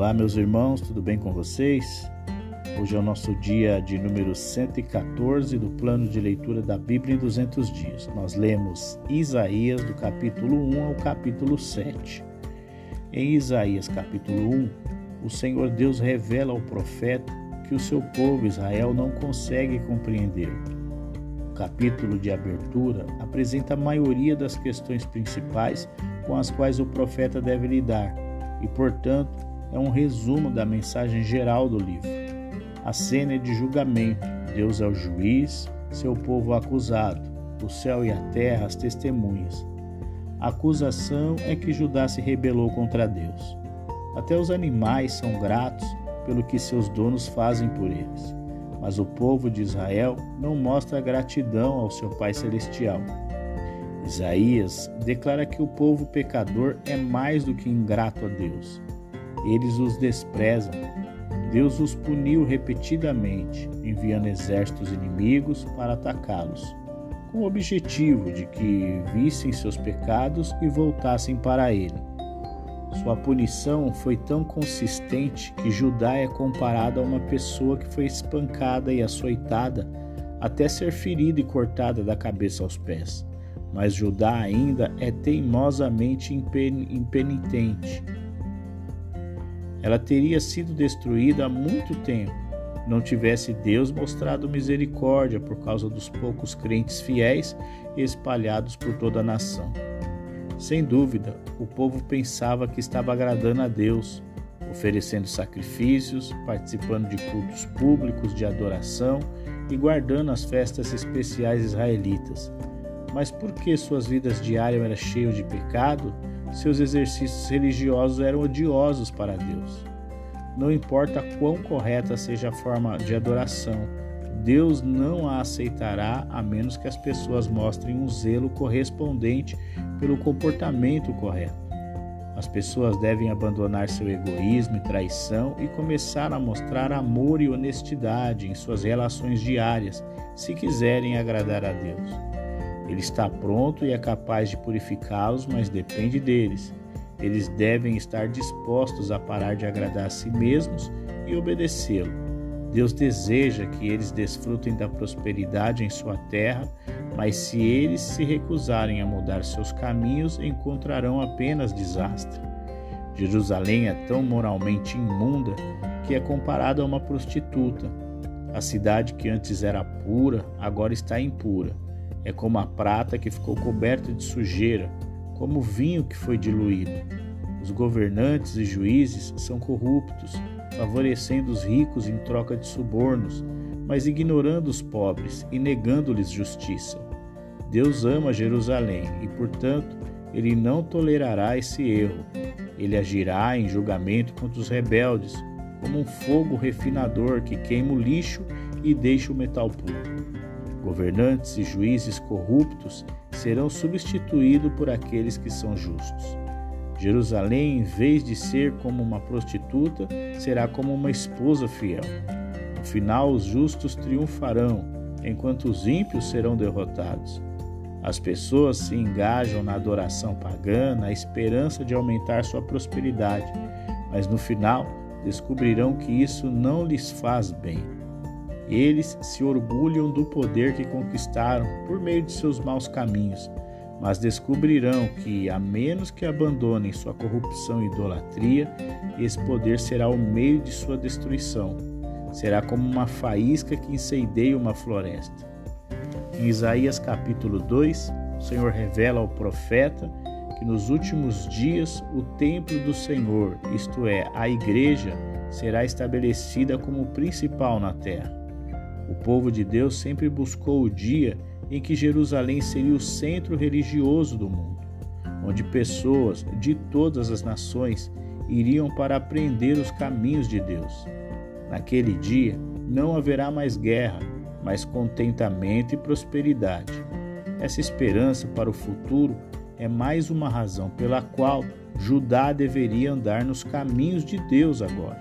Olá, meus irmãos, tudo bem com vocês? Hoje é o nosso dia de número 114 do plano de leitura da Bíblia em 200 dias. Nós lemos Isaías do capítulo 1 ao capítulo 7. Em Isaías capítulo 1, o Senhor Deus revela ao profeta que o seu povo Israel não consegue compreender. O capítulo de abertura apresenta a maioria das questões principais com as quais o profeta deve lidar e, portanto, é um resumo da mensagem geral do livro. A cena é de julgamento. Deus é o juiz, seu povo acusado, o céu e a terra as testemunhas. A acusação é que Judá se rebelou contra Deus. Até os animais são gratos pelo que seus donos fazem por eles. Mas o povo de Israel não mostra gratidão ao seu Pai Celestial. Isaías declara que o povo pecador é mais do que ingrato a Deus eles os desprezam. Deus os puniu repetidamente, enviando exércitos inimigos para atacá-los, com o objetivo de que vissem seus pecados e voltassem para ele. Sua punição foi tão consistente que Judá é comparado a uma pessoa que foi espancada e açoitada até ser ferida e cortada da cabeça aos pés. Mas Judá ainda é teimosamente impenitente ela teria sido destruída há muito tempo, não tivesse Deus mostrado misericórdia por causa dos poucos crentes fiéis espalhados por toda a nação. Sem dúvida, o povo pensava que estava agradando a Deus, oferecendo sacrifícios, participando de cultos públicos de adoração e guardando as festas especiais israelitas. Mas por que suas vidas diárias eram cheias de pecado? Seus exercícios religiosos eram odiosos para Deus. Não importa quão correta seja a forma de adoração, Deus não a aceitará a menos que as pessoas mostrem um zelo correspondente pelo comportamento correto. As pessoas devem abandonar seu egoísmo e traição e começar a mostrar amor e honestidade em suas relações diárias, se quiserem agradar a Deus. Ele está pronto e é capaz de purificá-los, mas depende deles. Eles devem estar dispostos a parar de agradar a si mesmos e obedecê-lo. Deus deseja que eles desfrutem da prosperidade em sua terra, mas se eles se recusarem a mudar seus caminhos, encontrarão apenas desastre. Jerusalém é tão moralmente imunda que é comparada a uma prostituta. A cidade que antes era pura, agora está impura. É como a prata que ficou coberta de sujeira, como o vinho que foi diluído. Os governantes e juízes são corruptos, favorecendo os ricos em troca de subornos, mas ignorando os pobres e negando-lhes justiça. Deus ama Jerusalém e, portanto, ele não tolerará esse erro. Ele agirá em julgamento contra os rebeldes, como um fogo refinador que queima o lixo e deixa o metal puro. Governantes e juízes corruptos serão substituídos por aqueles que são justos. Jerusalém, em vez de ser como uma prostituta, será como uma esposa fiel. No final, os justos triunfarão, enquanto os ímpios serão derrotados. As pessoas se engajam na adoração pagã na esperança de aumentar sua prosperidade, mas no final descobrirão que isso não lhes faz bem. Eles se orgulham do poder que conquistaram por meio de seus maus caminhos, mas descobrirão que, a menos que abandonem sua corrupção e idolatria, esse poder será o meio de sua destruição. Será como uma faísca que incendeia uma floresta. Em Isaías capítulo 2, o Senhor revela ao profeta que nos últimos dias o templo do Senhor, isto é, a igreja, será estabelecida como principal na terra. O povo de Deus sempre buscou o dia em que Jerusalém seria o centro religioso do mundo, onde pessoas de todas as nações iriam para aprender os caminhos de Deus. Naquele dia não haverá mais guerra, mas contentamento e prosperidade. Essa esperança para o futuro é mais uma razão pela qual Judá deveria andar nos caminhos de Deus agora.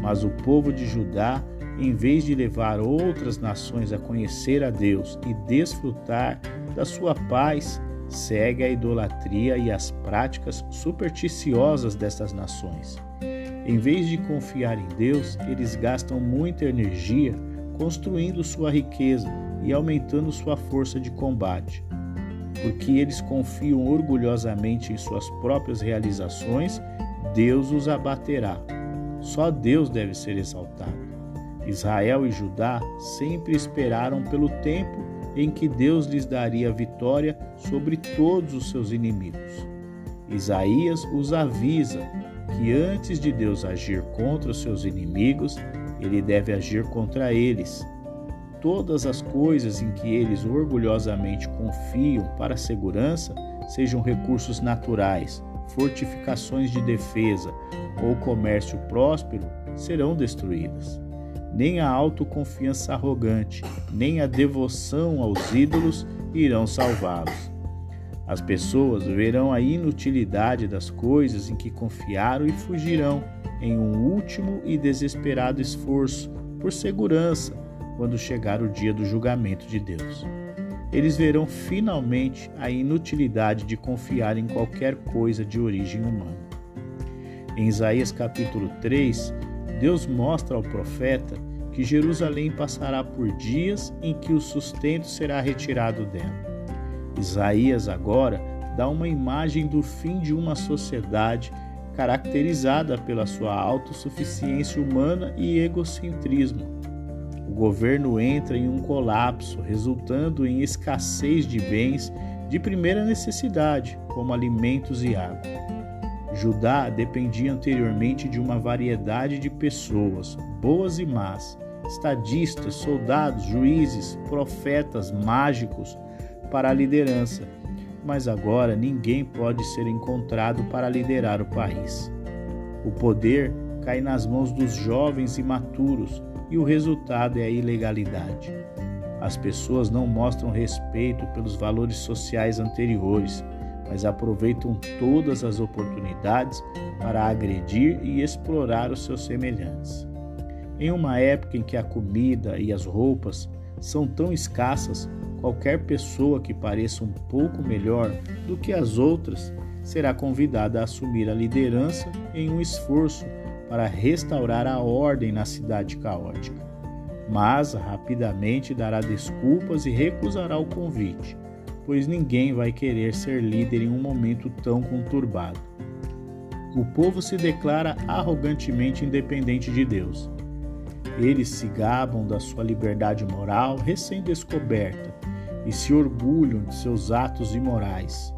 Mas o povo de Judá em vez de levar outras nações a conhecer a Deus e desfrutar da sua paz, segue a idolatria e as práticas supersticiosas dessas nações. Em vez de confiar em Deus, eles gastam muita energia construindo sua riqueza e aumentando sua força de combate. Porque eles confiam orgulhosamente em suas próprias realizações, Deus os abaterá. Só Deus deve ser exaltado. Israel e Judá sempre esperaram pelo tempo em que Deus lhes daria vitória sobre todos os seus inimigos. Isaías os avisa que antes de Deus agir contra os seus inimigos, ele deve agir contra eles. Todas as coisas em que eles orgulhosamente confiam para a segurança, sejam recursos naturais, fortificações de defesa ou comércio próspero, serão destruídas. Nem a autoconfiança arrogante, nem a devoção aos ídolos irão salvá-los. As pessoas verão a inutilidade das coisas em que confiaram e fugirão em um último e desesperado esforço por segurança quando chegar o dia do julgamento de Deus. Eles verão finalmente a inutilidade de confiar em qualquer coisa de origem humana. Em Isaías capítulo 3, Deus mostra ao profeta que Jerusalém passará por dias em que o sustento será retirado dela. Isaías agora dá uma imagem do fim de uma sociedade caracterizada pela sua autossuficiência humana e egocentrismo. O governo entra em um colapso, resultando em escassez de bens de primeira necessidade, como alimentos e água. Judá dependia anteriormente de uma variedade de pessoas, boas e más, estadistas, soldados, juízes, profetas, mágicos, para a liderança, mas agora ninguém pode ser encontrado para liderar o país. O poder cai nas mãos dos jovens e maturos e o resultado é a ilegalidade. As pessoas não mostram respeito pelos valores sociais anteriores, mas aproveitam todas as oportunidades para agredir e explorar os seus semelhantes. Em uma época em que a comida e as roupas são tão escassas, Qualquer pessoa que pareça um pouco melhor do que as outras será convidada a assumir a liderança em um esforço para restaurar a ordem na cidade caótica. Mas rapidamente dará desculpas e recusará o convite, pois ninguém vai querer ser líder em um momento tão conturbado. O povo se declara arrogantemente independente de Deus. Eles se gabam da sua liberdade moral recém-descoberta e se orgulham de seus atos imorais.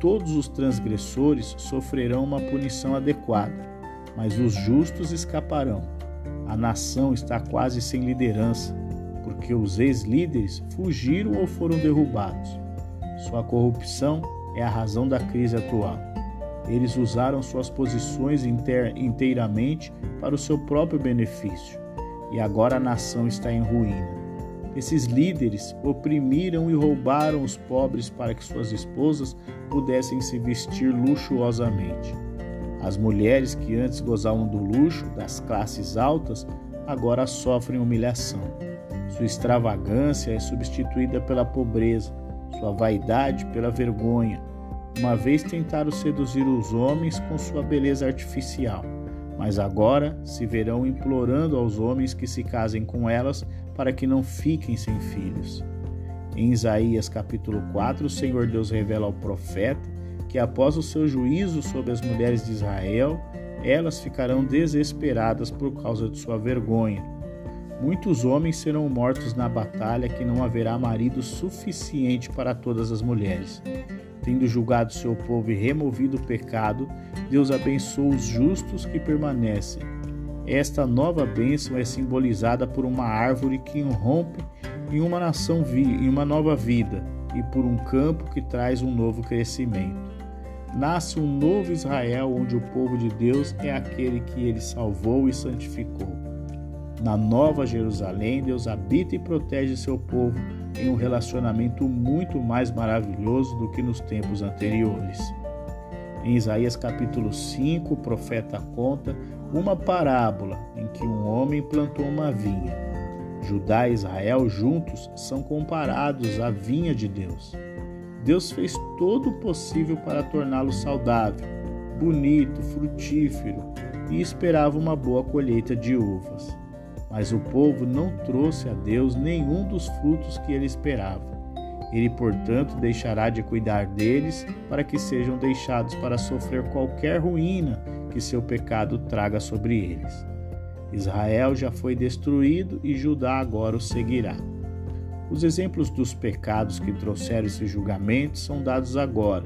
Todos os transgressores sofrerão uma punição adequada, mas os justos escaparão. A nação está quase sem liderança, porque os ex-líderes fugiram ou foram derrubados. Sua corrupção é a razão da crise atual. Eles usaram suas posições inteiramente para o seu próprio benefício, e agora a nação está em ruína. Esses líderes oprimiram e roubaram os pobres para que suas esposas pudessem se vestir luxuosamente. As mulheres que antes gozavam do luxo das classes altas agora sofrem humilhação. Sua extravagância é substituída pela pobreza, sua vaidade pela vergonha. Uma vez tentaram seduzir os homens com sua beleza artificial, mas agora se verão implorando aos homens que se casem com elas para que não fiquem sem filhos. Em Isaías capítulo 4, o Senhor Deus revela ao profeta que após o seu juízo sobre as mulheres de Israel, elas ficarão desesperadas por causa de sua vergonha. Muitos homens serão mortos na batalha que não haverá marido suficiente para todas as mulheres. Tendo julgado seu povo e removido o pecado, Deus abençoa os justos que permanecem esta nova bênção é simbolizada por uma árvore que irrompe em uma nação em uma nova vida e por um campo que traz um novo crescimento. Nasce um novo Israel onde o povo de Deus é aquele que ele salvou e santificou. Na nova Jerusalém, Deus habita e protege seu povo em um relacionamento muito mais maravilhoso do que nos tempos anteriores. Em Isaías capítulo 5, o profeta conta uma parábola em que um homem plantou uma vinha. Judá e Israel juntos são comparados à vinha de Deus. Deus fez todo o possível para torná-lo saudável, bonito, frutífero, e esperava uma boa colheita de uvas. Mas o povo não trouxe a Deus nenhum dos frutos que ele esperava. Ele, portanto, deixará de cuidar deles para que sejam deixados para sofrer qualquer ruína que seu pecado traga sobre eles. Israel já foi destruído e Judá agora o seguirá. Os exemplos dos pecados que trouxeram esse julgamento são dados agora.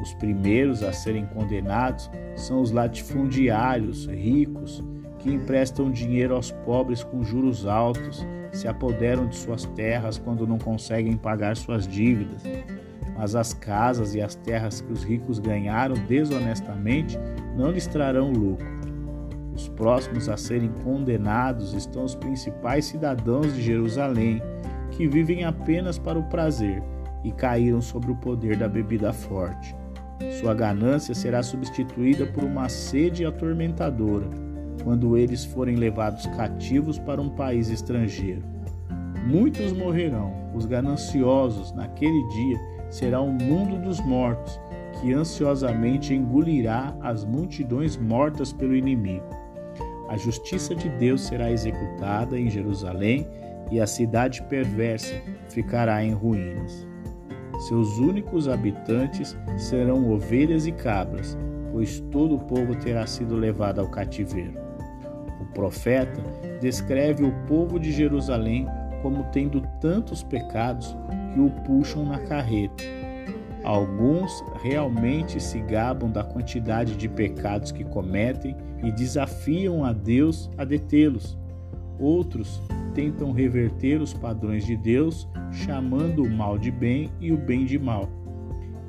Os primeiros a serem condenados são os latifundiários ricos que emprestam dinheiro aos pobres com juros altos, se apoderam de suas terras quando não conseguem pagar suas dívidas. Mas as casas e as terras que os ricos ganharam desonestamente não lhes trarão lucro. Os próximos a serem condenados estão os principais cidadãos de Jerusalém, que vivem apenas para o prazer e caíram sobre o poder da bebida forte. Sua ganância será substituída por uma sede atormentadora quando eles forem levados cativos para um país estrangeiro. Muitos morrerão, os gananciosos, naquele dia, será o um mundo dos mortos, que ansiosamente engolirá as multidões mortas pelo inimigo. A justiça de Deus será executada em Jerusalém e a cidade perversa ficará em ruínas. Seus únicos habitantes serão ovelhas e cabras, pois todo o povo terá sido levado ao cativeiro. Profeta descreve o povo de Jerusalém como tendo tantos pecados que o puxam na carreta. Alguns realmente se gabam da quantidade de pecados que cometem e desafiam a Deus a detê-los. Outros tentam reverter os padrões de Deus, chamando o mal de bem e o bem de mal.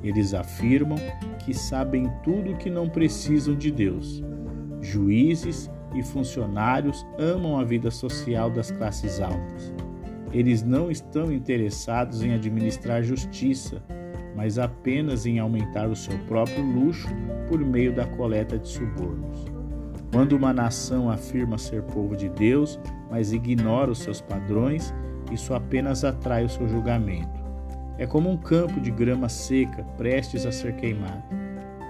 Eles afirmam que sabem tudo que não precisam de Deus. Juízes e funcionários amam a vida social das classes altas. Eles não estão interessados em administrar justiça, mas apenas em aumentar o seu próprio luxo por meio da coleta de subornos. Quando uma nação afirma ser povo de Deus, mas ignora os seus padrões, isso apenas atrai o seu julgamento. É como um campo de grama seca prestes a ser queimado.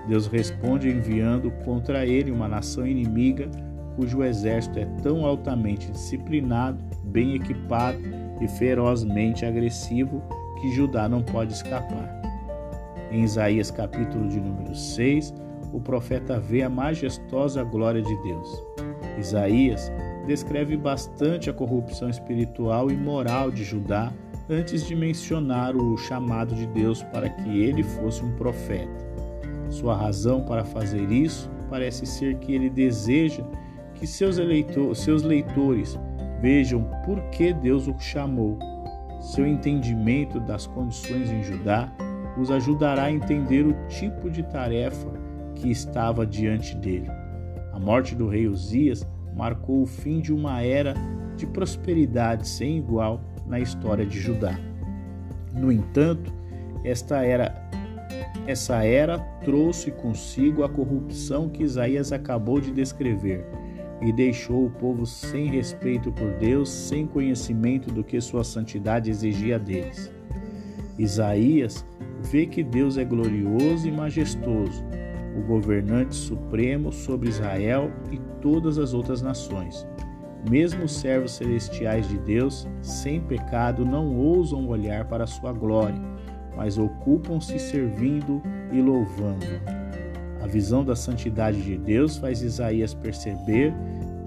Deus responde enviando contra ele uma nação inimiga cujo exército é tão altamente disciplinado, bem equipado e ferozmente agressivo que Judá não pode escapar. Em Isaías capítulo de número 6, o profeta vê a majestosa glória de Deus. Isaías descreve bastante a corrupção espiritual e moral de Judá antes de mencionar o chamado de Deus para que ele fosse um profeta. Sua razão para fazer isso parece ser que ele deseja que seus, eleitor, seus leitores vejam por que Deus o chamou. Seu entendimento das condições em Judá os ajudará a entender o tipo de tarefa que estava diante dele. A morte do rei Uzias marcou o fim de uma era de prosperidade sem igual na história de Judá. No entanto, esta era essa era trouxe consigo a corrupção que Isaías acabou de descrever e deixou o povo sem respeito por Deus, sem conhecimento do que sua santidade exigia deles. Isaías vê que Deus é glorioso e majestoso, o governante supremo sobre Israel e todas as outras nações. Mesmo os servos celestiais de Deus, sem pecado, não ousam olhar para sua glória, mas ocupam-se servindo e louvando. A visão da santidade de Deus faz Isaías perceber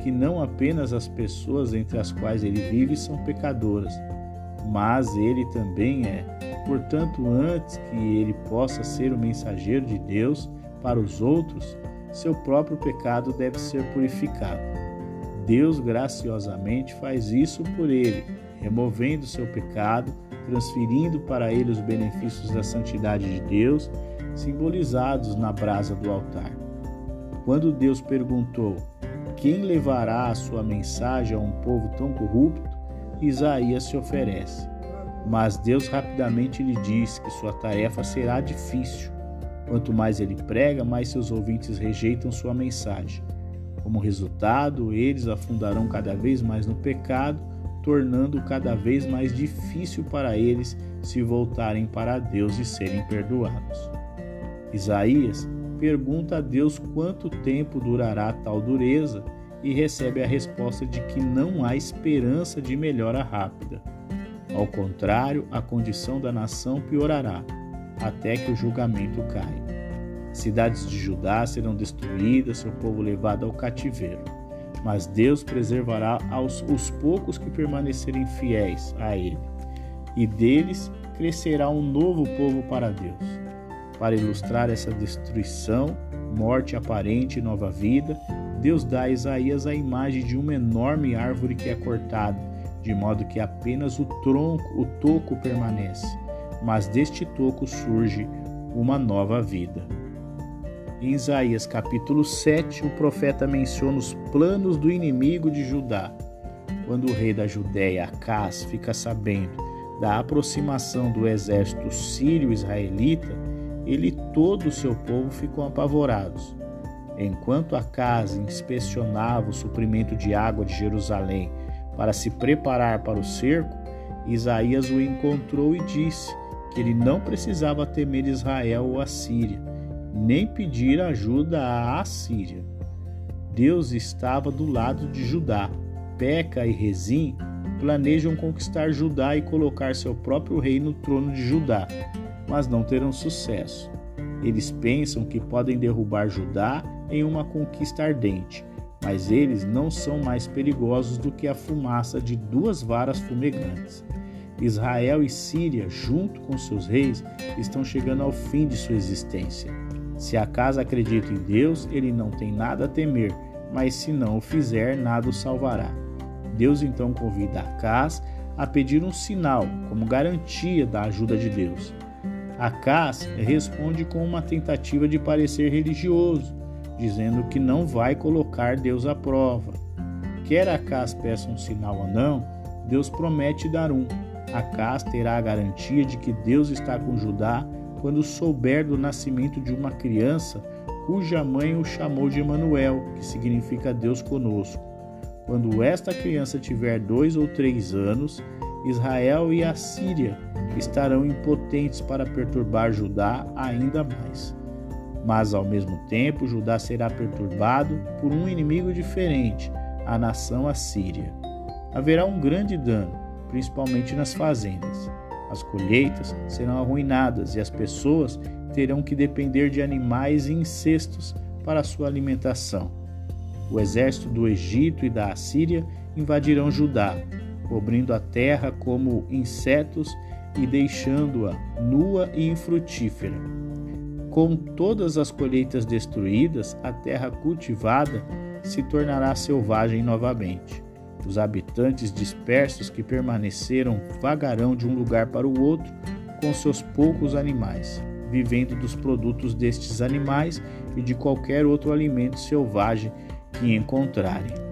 que não apenas as pessoas entre as quais ele vive são pecadoras, mas ele também é. Portanto, antes que ele possa ser o mensageiro de Deus para os outros, seu próprio pecado deve ser purificado. Deus graciosamente faz isso por ele, removendo seu pecado, transferindo para ele os benefícios da santidade de Deus simbolizados na brasa do altar. Quando Deus perguntou: Quem levará a sua mensagem a um povo tão corrupto? Isaías se oferece. Mas Deus rapidamente lhe diz que sua tarefa será difícil. Quanto mais ele prega, mais seus ouvintes rejeitam sua mensagem. Como resultado, eles afundarão cada vez mais no pecado, tornando cada vez mais difícil para eles se voltarem para Deus e serem perdoados. Isaías pergunta a Deus quanto tempo durará tal dureza e recebe a resposta de que não há esperança de melhora rápida. Ao contrário, a condição da nação piorará, até que o julgamento caia. Cidades de Judá serão destruídas, seu povo levado ao cativeiro. Mas Deus preservará aos, os poucos que permanecerem fiéis a Ele, e deles crescerá um novo povo para Deus. Para ilustrar essa destruição, morte aparente e nova vida, Deus dá a Isaías a imagem de uma enorme árvore que é cortada, de modo que apenas o tronco, o toco permanece, mas deste toco surge uma nova vida. Em Isaías capítulo 7, o profeta menciona os planos do inimigo de Judá. Quando o rei da Judéia, Acás, fica sabendo da aproximação do exército sírio-israelita, ele e todo o seu povo ficam apavorados. Enquanto Acas inspecionava o suprimento de água de Jerusalém para se preparar para o cerco, Isaías o encontrou e disse que ele não precisava temer Israel ou a Síria, nem pedir ajuda à Assíria. Deus estava do lado de Judá. Peca e Rezim planejam conquistar Judá e colocar seu próprio rei no trono de Judá, mas não terão sucesso. Eles pensam que podem derrubar Judá em uma conquista ardente, mas eles não são mais perigosos do que a fumaça de duas varas fumegantes. Israel e Síria, junto com seus reis, estão chegando ao fim de sua existência. Se a casa acredita em Deus, ele não tem nada a temer, mas se não o fizer, nada o salvará. Deus então convida Acas a pedir um sinal como garantia da ajuda de Deus. Acas responde com uma tentativa de parecer religioso, dizendo que não vai colocar Deus à prova. Quer Acas peça um sinal ou não, Deus promete dar um. Acas terá a garantia de que Deus está com Judá quando souber do nascimento de uma criança cuja mãe o chamou de Emanuel, que significa Deus conosco. Quando esta criança tiver dois ou três anos, Israel e a Síria estarão impotentes para perturbar Judá ainda mais. Mas ao mesmo tempo, Judá será perturbado por um inimigo diferente, a nação assíria. Haverá um grande dano, principalmente nas fazendas. As colheitas serão arruinadas e as pessoas terão que depender de animais e incestos para sua alimentação. O exército do Egito e da Assíria invadirão Judá, cobrindo a terra como insetos e deixando-a nua e infrutífera. Com todas as colheitas destruídas, a terra cultivada se tornará selvagem novamente. Os habitantes dispersos que permaneceram vagarão de um lugar para o outro com seus poucos animais, vivendo dos produtos destes animais e de qualquer outro alimento selvagem que encontrarem.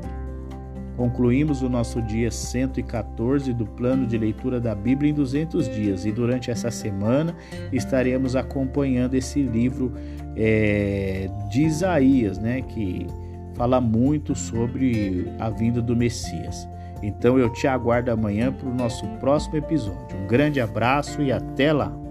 Concluímos o nosso dia 114 do plano de leitura da Bíblia em 200 dias e durante essa semana estaremos acompanhando esse livro é, de Isaías, né, que fala muito sobre a vinda do Messias. Então eu te aguardo amanhã para o nosso próximo episódio. Um grande abraço e até lá!